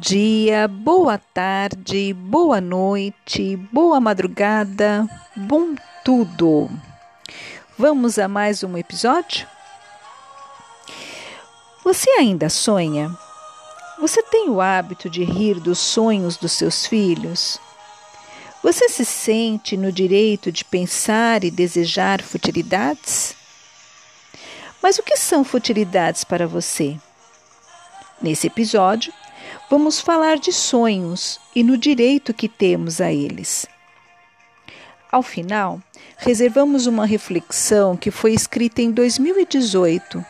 Dia, boa tarde, boa noite, boa madrugada, bom tudo. Vamos a mais um episódio? Você ainda sonha? Você tem o hábito de rir dos sonhos dos seus filhos? Você se sente no direito de pensar e desejar futilidades? Mas o que são futilidades para você? Nesse episódio, vamos falar de sonhos e no direito que temos a eles. Ao final, reservamos uma reflexão que foi escrita em 2018,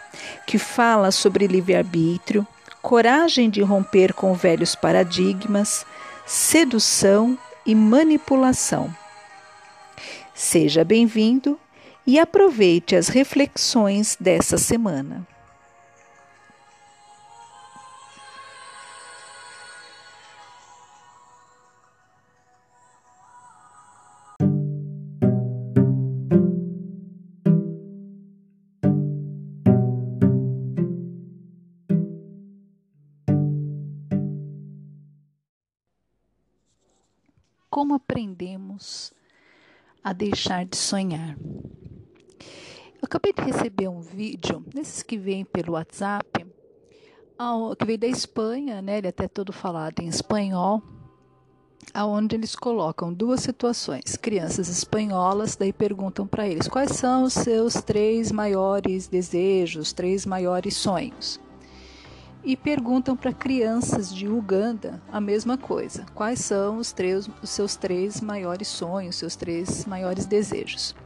que fala sobre livre-arbítrio, coragem de romper com velhos paradigmas, sedução e manipulação. Seja bem-vindo e aproveite as reflexões dessa semana. Como aprendemos a deixar de sonhar. Eu acabei de receber um vídeo, desses que vêm pelo WhatsApp, que veio da Espanha, né? Ele é até todo falado em espanhol, aonde eles colocam duas situações. Crianças espanholas daí perguntam para eles quais são os seus três maiores desejos, três maiores sonhos e perguntam para crianças de Uganda a mesma coisa: quais são os, três, os seus três maiores sonhos, seus três maiores desejos.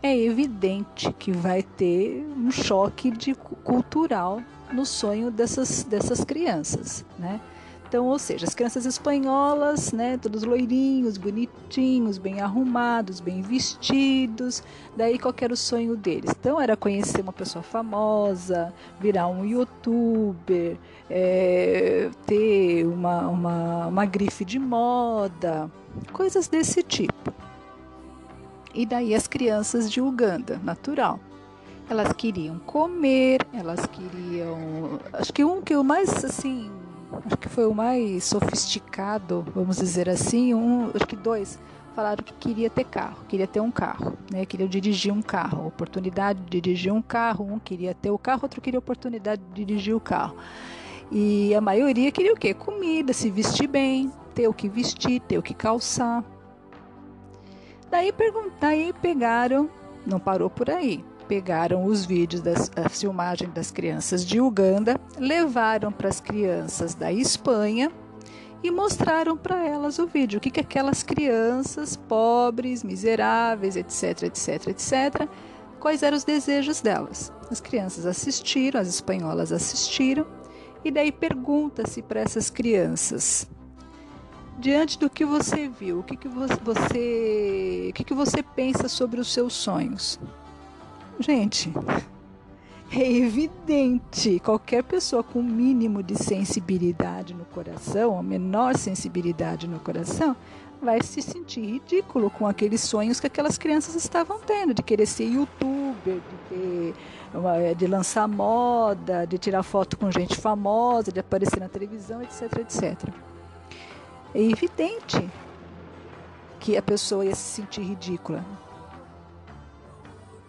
É evidente que vai ter um choque de cultural no sonho dessas, dessas crianças, né? Então, ou seja, as crianças espanholas, né, todos loirinhos, bonitinhos, bem arrumados, bem vestidos. Daí qual era o sonho deles? Então era conhecer uma pessoa famosa, virar um youtuber, é, ter uma, uma, uma grife de moda, coisas desse tipo. E daí as crianças de Uganda, natural. Elas queriam comer, elas queriam. Acho que um que o mais assim acho que foi o mais sofisticado, vamos dizer assim, um, acho que dois falaram que queria ter carro, queria ter um carro, né? Queria dirigir um carro, oportunidade de dirigir um carro, um queria ter o carro, outro queria oportunidade de dirigir o carro. E a maioria queria o quê? Comida, se vestir bem, ter o que vestir, ter o que calçar. Daí, daí pegaram, não parou por aí pegaram os vídeos da filmagem das crianças de Uganda, levaram para as crianças da Espanha e mostraram para elas o vídeo, o que, que aquelas crianças pobres, miseráveis, etc, etc, etc, quais eram os desejos delas. As crianças assistiram, as espanholas assistiram, e daí pergunta-se para essas crianças: diante do que você viu, o que, que você, o que, que você pensa sobre os seus sonhos? Gente, é evidente, qualquer pessoa com o mínimo de sensibilidade no coração, a menor sensibilidade no coração, vai se sentir ridículo com aqueles sonhos que aquelas crianças estavam tendo, de querer ser youtuber, de, ter, de lançar moda, de tirar foto com gente famosa, de aparecer na televisão, etc, etc. É evidente que a pessoa ia se sentir ridícula.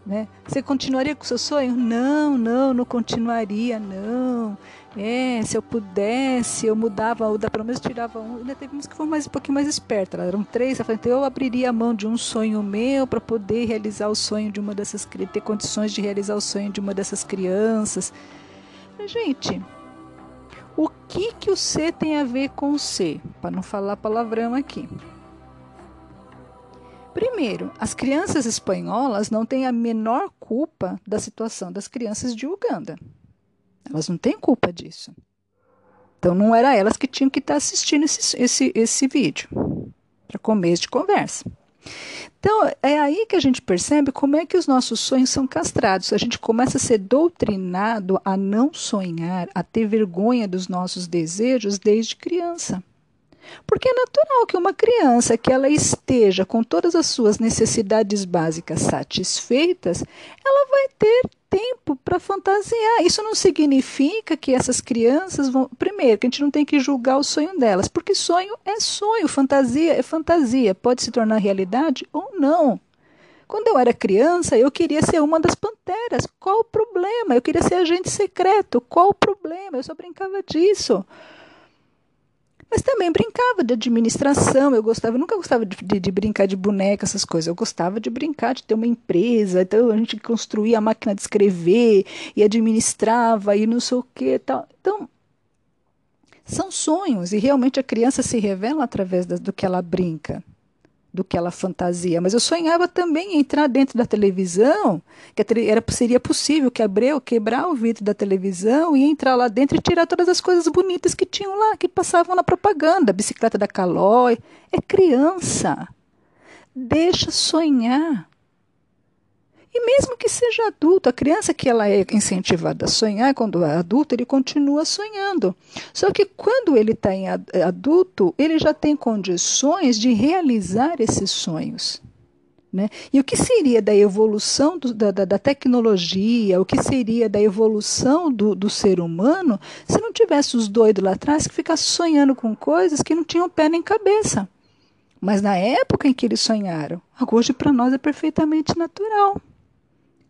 Né? Você continuaria com o seu sonho? Não, não, não continuaria, não. É, se eu pudesse, eu mudava, ou da menos tirava um. Ainda teve uns que foram mais, um pouquinho mais espertas, eram três. Eu então eu abriria a mão de um sonho meu para poder realizar o sonho de uma dessas ter condições de realizar o sonho de uma dessas crianças. Gente, o que que o C tem a ver com o C? Para não falar palavrão aqui. Primeiro, as crianças espanholas não têm a menor culpa da situação das crianças de Uganda. Elas não têm culpa disso. Então não era elas que tinham que estar assistindo esse, esse, esse vídeo para começo de conversa. Então é aí que a gente percebe como é que os nossos sonhos são castrados. A gente começa a ser doutrinado a não sonhar, a ter vergonha dos nossos desejos desde criança. Porque é natural que uma criança que ela esteja com todas as suas necessidades básicas satisfeitas, ela vai ter tempo para fantasiar. Isso não significa que essas crianças vão. Primeiro, que a gente não tem que julgar o sonho delas, porque sonho é sonho, fantasia é fantasia. Pode se tornar realidade ou não. Quando eu era criança, eu queria ser uma das panteras. Qual o problema? Eu queria ser agente secreto. Qual o problema? Eu só brincava disso. Mas também brincava de administração, eu gostava, eu nunca gostava de, de, de, brincar de boneca, essas coisas. Eu gostava de brincar, de ter uma empresa, então a gente construía a máquina de escrever e administrava e não sei o que tal. Então, são sonhos, e realmente a criança se revela através do que ela brinca do que ela fantasia. Mas eu sonhava também em entrar dentro da televisão, que era, seria possível quebrar, quebrar o vidro da televisão e entrar lá dentro e tirar todas as coisas bonitas que tinham lá, que passavam na propaganda, a bicicleta da Calói. É criança. Deixa sonhar. E mesmo que seja adulto, a criança que ela é incentivada a sonhar, quando é adulto, ele continua sonhando. Só que quando ele está em adulto, ele já tem condições de realizar esses sonhos. Né? E o que seria da evolução do, da, da, tecnologia, o que seria da evolução do, do ser humano se não tivesse os doidos lá atrás que ficassem sonhando com coisas que não tinham pé nem cabeça? Mas na época em que eles sonharam, hoje para nós é perfeitamente natural.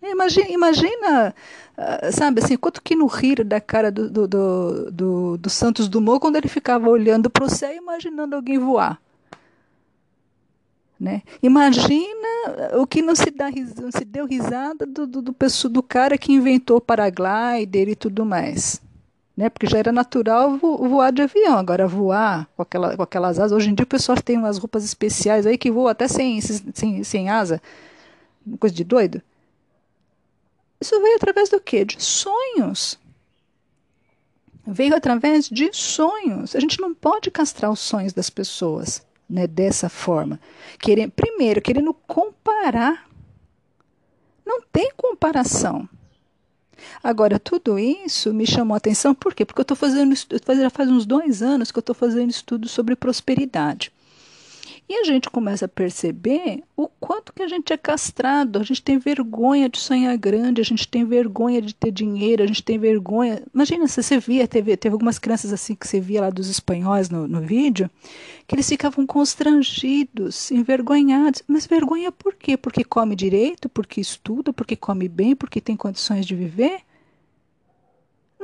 Imagina, imagina uh, sabe assim, quanto que no rir da cara do, do, do, do, do Santos Dumont quando ele ficava olhando para o céu imaginando alguém voar. Né? Imagina o que não se, dá, não se deu risada do, do, do, do cara que inventou o paraglider e tudo mais. Né? Porque já era natural voar de avião, agora voar com, aquela, com aquelas asas. Hoje em dia o pessoal tem umas roupas especiais aí que voam até sem, sem, sem asa. Coisa de doido. Isso veio através do quê? De sonhos. Veio através de sonhos. A gente não pode castrar os sonhos das pessoas né, dessa forma. Querendo, primeiro, querendo comparar. Não tem comparação. Agora, tudo isso me chamou a atenção, por quê? Porque eu estou fazendo, já faz uns dois anos que eu estou fazendo estudo sobre prosperidade. E a gente começa a perceber o quanto que a gente é castrado, a gente tem vergonha de sonhar grande, a gente tem vergonha de ter dinheiro, a gente tem vergonha. Imagina se você via, teve, teve algumas crianças assim que você via lá dos espanhóis no, no vídeo, que eles ficavam constrangidos, envergonhados. Mas vergonha por quê? Porque come direito, porque estuda, porque come bem, porque tem condições de viver?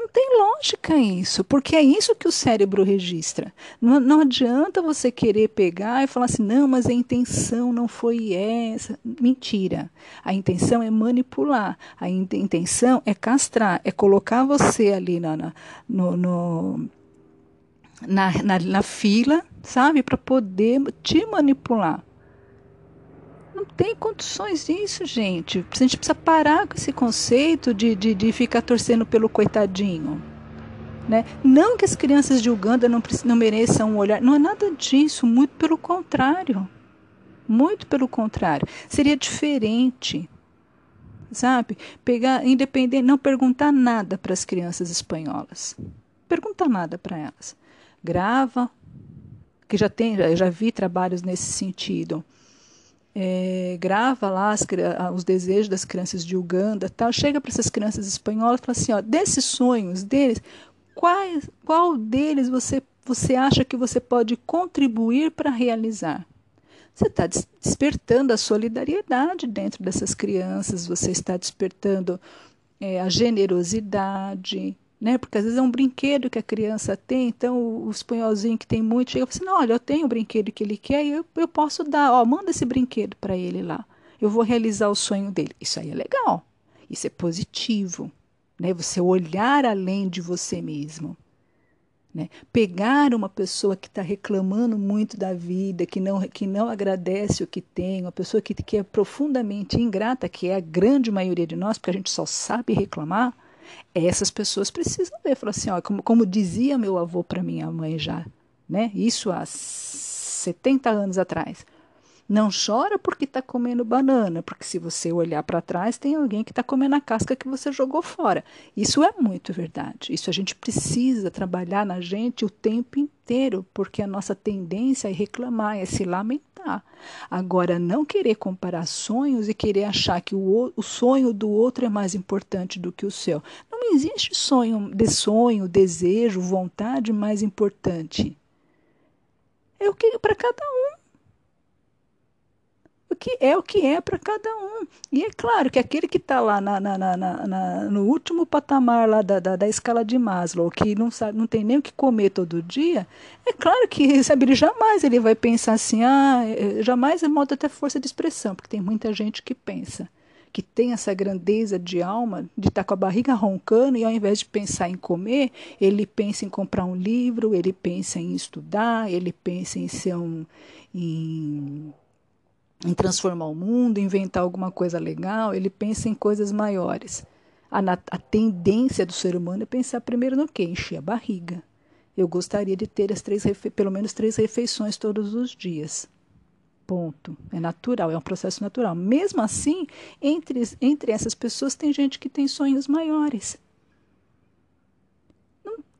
Não tem lógica isso, porque é isso que o cérebro registra. Não, não adianta você querer pegar e falar assim, não, mas a intenção não foi essa. Mentira. A intenção é manipular, a in intenção é castrar, é colocar você ali na, na no, no na, na, na fila, sabe, para poder te manipular. Não tem condições disso, gente. A gente precisa parar com esse conceito de, de, de ficar torcendo pelo coitadinho. Né? Não que as crianças de Uganda não, não mereçam um olhar, não é nada disso, muito pelo contrário. Muito pelo contrário. Seria diferente, sabe? Pegar, independente, não perguntar nada para as crianças espanholas. Perguntar nada para elas. Grava, que já tem, já vi trabalhos nesse sentido é, grava lá as, os desejos das crianças de Uganda, tal, chega para essas crianças espanholas e fala assim, ó, desses sonhos deles, qual, qual deles você, você acha que você pode contribuir para realizar? Você está despertando a solidariedade dentro dessas crianças, você está despertando é, a generosidade, né? Porque às vezes é um brinquedo que a criança tem, então o, o espanholzinho que tem muito chega assim: não, olha, eu tenho o brinquedo que ele quer e eu, eu posso dar, ó, manda esse brinquedo para ele lá. Eu vou realizar o sonho dele. Isso aí é legal. Isso é positivo, né? Você olhar além de você mesmo. Né? Pegar uma pessoa que está reclamando muito da vida, que não, que não agradece o que tem, uma pessoa que, que é profundamente ingrata, que é a grande maioria de nós, porque a gente só sabe reclamar, essas pessoas precisam ver, falar assim, ó, como, como dizia meu avô para minha mãe já, né? Isso há 70 anos atrás. Não chora porque está comendo banana, porque se você olhar para trás, tem alguém que está comendo a casca que você jogou fora. Isso é muito verdade. Isso a gente precisa trabalhar na gente o tempo inteiro, porque a nossa tendência é reclamar, é se lamentar. Agora, não querer comparar sonhos e querer achar que o, o sonho do outro é mais importante do que o seu. Não existe sonho, de sonho, desejo, vontade mais importante. É o que para cada um que é o que é para cada um. E é claro que aquele que está lá na, na, na, no último patamar lá da, da, da, escala de Maslow, que não, sabe, não tem nem o que comer todo dia, é claro que sabe, ele jamais ele vai pensar assim, ah, é, jamais é modo até força de expressão, porque tem muita gente que pensa que tem essa grandeza de alma, de estar tá com a barriga roncando e ao invés de pensar em comer, ele pensa em comprar um livro, ele pensa em estudar, ele pensa em ser um em em transformar o mundo, inventar alguma coisa legal, ele pensa em coisas maiores. A, a tendência do ser humano é pensar primeiro no quê? Encher a barriga. Eu gostaria de ter as três pelo menos três refeições todos os dias. Ponto. É natural, é um processo natural. Mesmo assim, entre, entre essas pessoas tem gente que tem sonhos maiores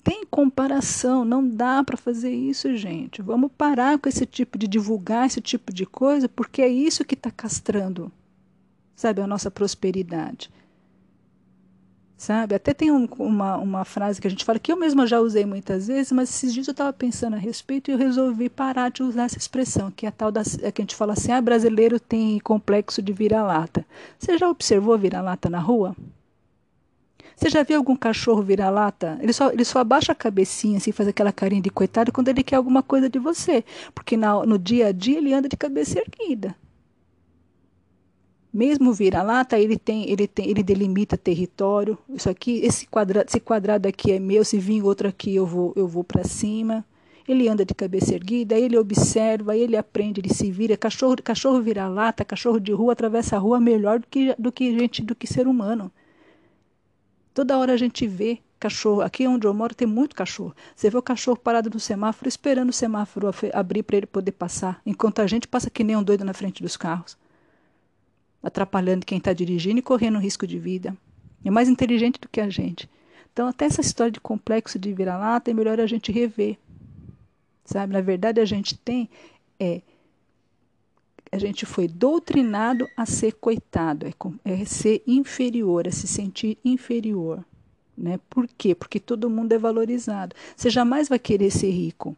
tem comparação, não dá para fazer isso, gente. Vamos parar com esse tipo de divulgar esse tipo de coisa, porque é isso que está castrando, sabe, a nossa prosperidade. Sabe? Até tem um, uma, uma frase que a gente fala que eu mesma já usei muitas vezes, mas esses dias eu estava pensando a respeito e eu resolvi parar de usar essa expressão, que é a tal da é que a gente fala assim: ah, brasileiro tem complexo de vira-lata. Você já observou vira-lata na rua? Você já viu algum cachorro virar lata? Ele só, ele só abaixa a cabecinha, assim, faz aquela carinha de coitado quando ele quer alguma coisa de você. Porque na, no dia a dia ele anda de cabeça erguida. Mesmo vira-lata, ele tem, ele tem, ele delimita território. Isso aqui, esse quadrado, esse quadrado aqui é meu, se vir outro aqui eu vou, eu vou para cima. Ele anda de cabeça erguida, ele observa, ele aprende, ele se vira. Cachorro, cachorro vira-lata, cachorro de rua atravessa a rua melhor do que, do que gente, do que ser humano. Toda hora a gente vê cachorro. Aqui onde eu moro tem muito cachorro. Você vê o cachorro parado no semáforo, esperando o semáforo abrir para ele poder passar, enquanto a gente passa que nem um doido na frente dos carros, atrapalhando quem está dirigindo e correndo risco de vida. É mais inteligente do que a gente. Então, até essa história de complexo de vira-lata é melhor a gente rever. Sabe? Na verdade, a gente tem é a gente foi doutrinado a ser coitado, é, é ser inferior, a se sentir inferior. Né? Por quê? Porque todo mundo é valorizado. Você jamais vai querer ser rico.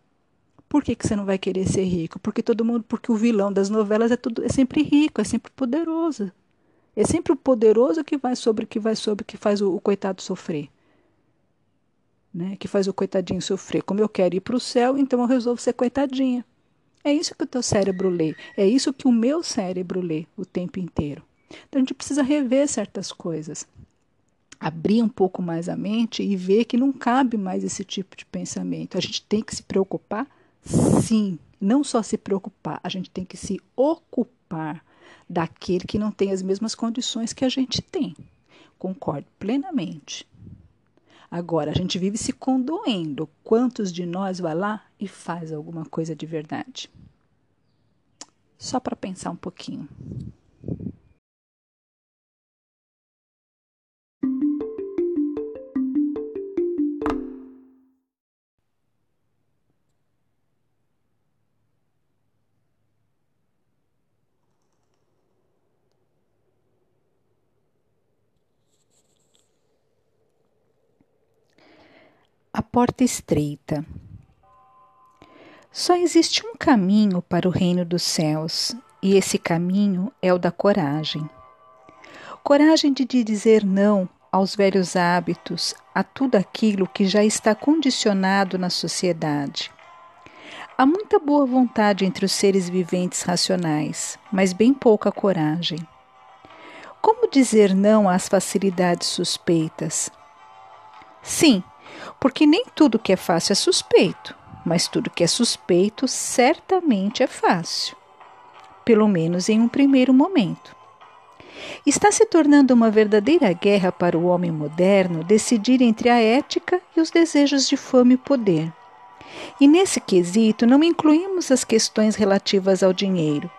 Por que, que você não vai querer ser rico? Porque todo mundo, porque o vilão das novelas é tudo, é sempre rico, é sempre poderoso. É sempre o poderoso que vai sobre que vai sobre que faz o, o coitado sofrer. Né? Que faz o coitadinho sofrer. Como eu quero ir para o céu, então eu resolvo ser coitadinha. É isso que o teu cérebro lê, é isso que o meu cérebro lê o tempo inteiro. Então a gente precisa rever certas coisas, abrir um pouco mais a mente e ver que não cabe mais esse tipo de pensamento. A gente tem que se preocupar, sim, não só se preocupar, a gente tem que se ocupar daquele que não tem as mesmas condições que a gente tem. Concordo plenamente. Agora, a gente vive se condoendo. Quantos de nós vai lá e faz alguma coisa de verdade? Só para pensar um pouquinho. Porta estreita. Só existe um caminho para o reino dos céus, e esse caminho é o da coragem. Coragem de dizer não aos velhos hábitos, a tudo aquilo que já está condicionado na sociedade. Há muita boa vontade entre os seres viventes racionais, mas bem pouca coragem. Como dizer não às facilidades suspeitas? Sim, porque nem tudo que é fácil é suspeito, mas tudo que é suspeito certamente é fácil, pelo menos em um primeiro momento. Está se tornando uma verdadeira guerra para o homem moderno decidir entre a ética e os desejos de fome e poder. E nesse quesito não incluímos as questões relativas ao dinheiro,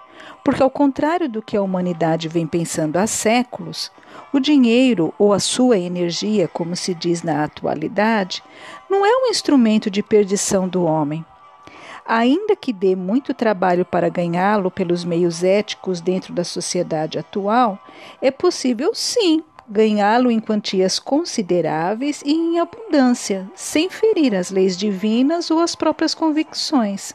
porque, ao contrário do que a humanidade vem pensando há séculos, o dinheiro, ou a sua energia, como se diz na atualidade, não é um instrumento de perdição do homem. Ainda que dê muito trabalho para ganhá-lo pelos meios éticos dentro da sociedade atual, é possível sim ganhá-lo em quantias consideráveis e em abundância, sem ferir as leis divinas ou as próprias convicções.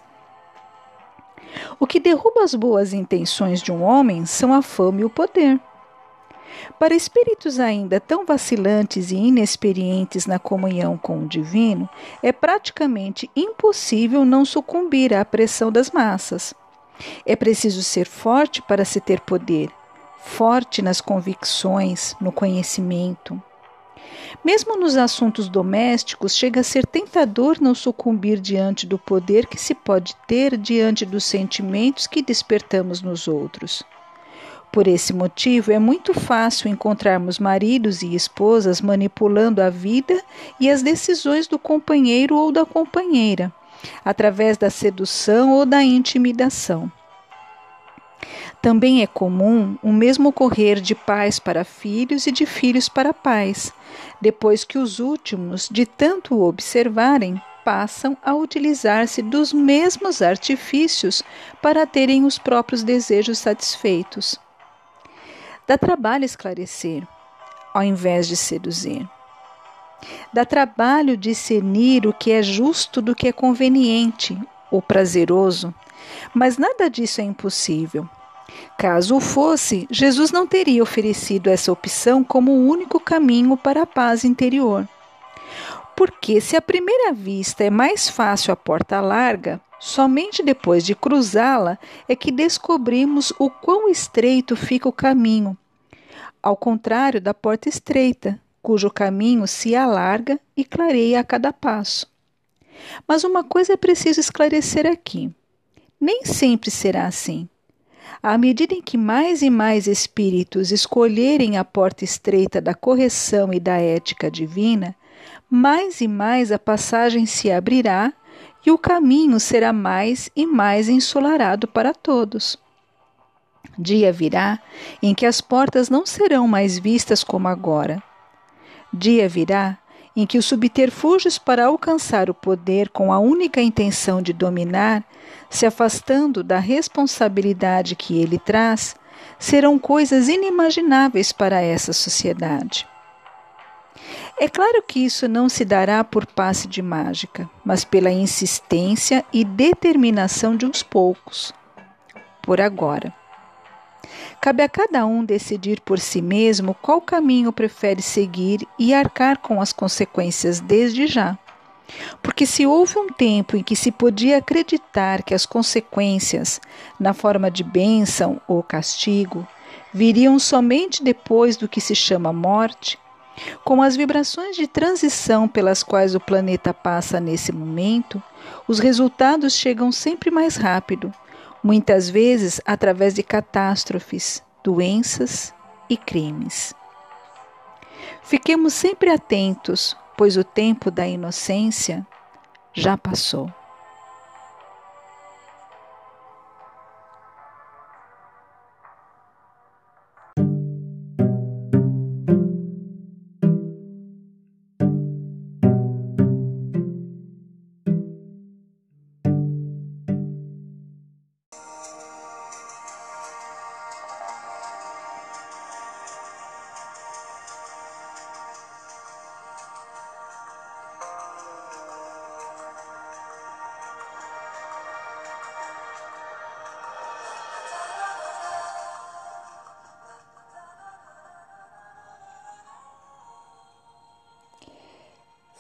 O que derruba as boas intenções de um homem são a fama e o poder. Para espíritos ainda tão vacilantes e inexperientes na comunhão com o divino, é praticamente impossível não sucumbir à pressão das massas. É preciso ser forte para se ter poder, forte nas convicções, no conhecimento. Mesmo nos assuntos domésticos, chega a ser tentador não sucumbir diante do poder que se pode ter diante dos sentimentos que despertamos nos outros. Por esse motivo, é muito fácil encontrarmos maridos e esposas manipulando a vida e as decisões do companheiro ou da companheira, através da sedução ou da intimidação. Também é comum o mesmo ocorrer de pais para filhos e de filhos para pais, depois que os últimos, de tanto observarem, passam a utilizar-se dos mesmos artifícios para terem os próprios desejos satisfeitos. Dá trabalho esclarecer, ao invés de seduzir. Dá trabalho discernir o que é justo do que é conveniente ou prazeroso, mas nada disso é impossível. Caso o fosse, Jesus não teria oferecido essa opção como o único caminho para a paz interior. Porque se à primeira vista é mais fácil a porta larga, Somente depois de cruzá-la é que descobrimos o quão estreito fica o caminho, ao contrário da porta estreita, cujo caminho se alarga e clareia a cada passo. Mas uma coisa é preciso esclarecer aqui: nem sempre será assim. À medida em que mais e mais espíritos escolherem a porta estreita da correção e da ética divina, mais e mais a passagem se abrirá e o caminho será mais e mais ensolarado para todos. Dia virá em que as portas não serão mais vistas como agora. Dia virá em que os subterfúgios para alcançar o poder com a única intenção de dominar, se afastando da responsabilidade que ele traz, serão coisas inimagináveis para essa sociedade. É claro que isso não se dará por passe de mágica, mas pela insistência e determinação de uns poucos. Por agora. Cabe a cada um decidir por si mesmo qual caminho prefere seguir e arcar com as consequências desde já. Porque se houve um tempo em que se podia acreditar que as consequências, na forma de bênção ou castigo, viriam somente depois do que se chama morte, com as vibrações de transição pelas quais o planeta passa nesse momento, os resultados chegam sempre mais rápido, muitas vezes através de catástrofes, doenças e crimes. Fiquemos sempre atentos, pois o tempo da inocência já passou.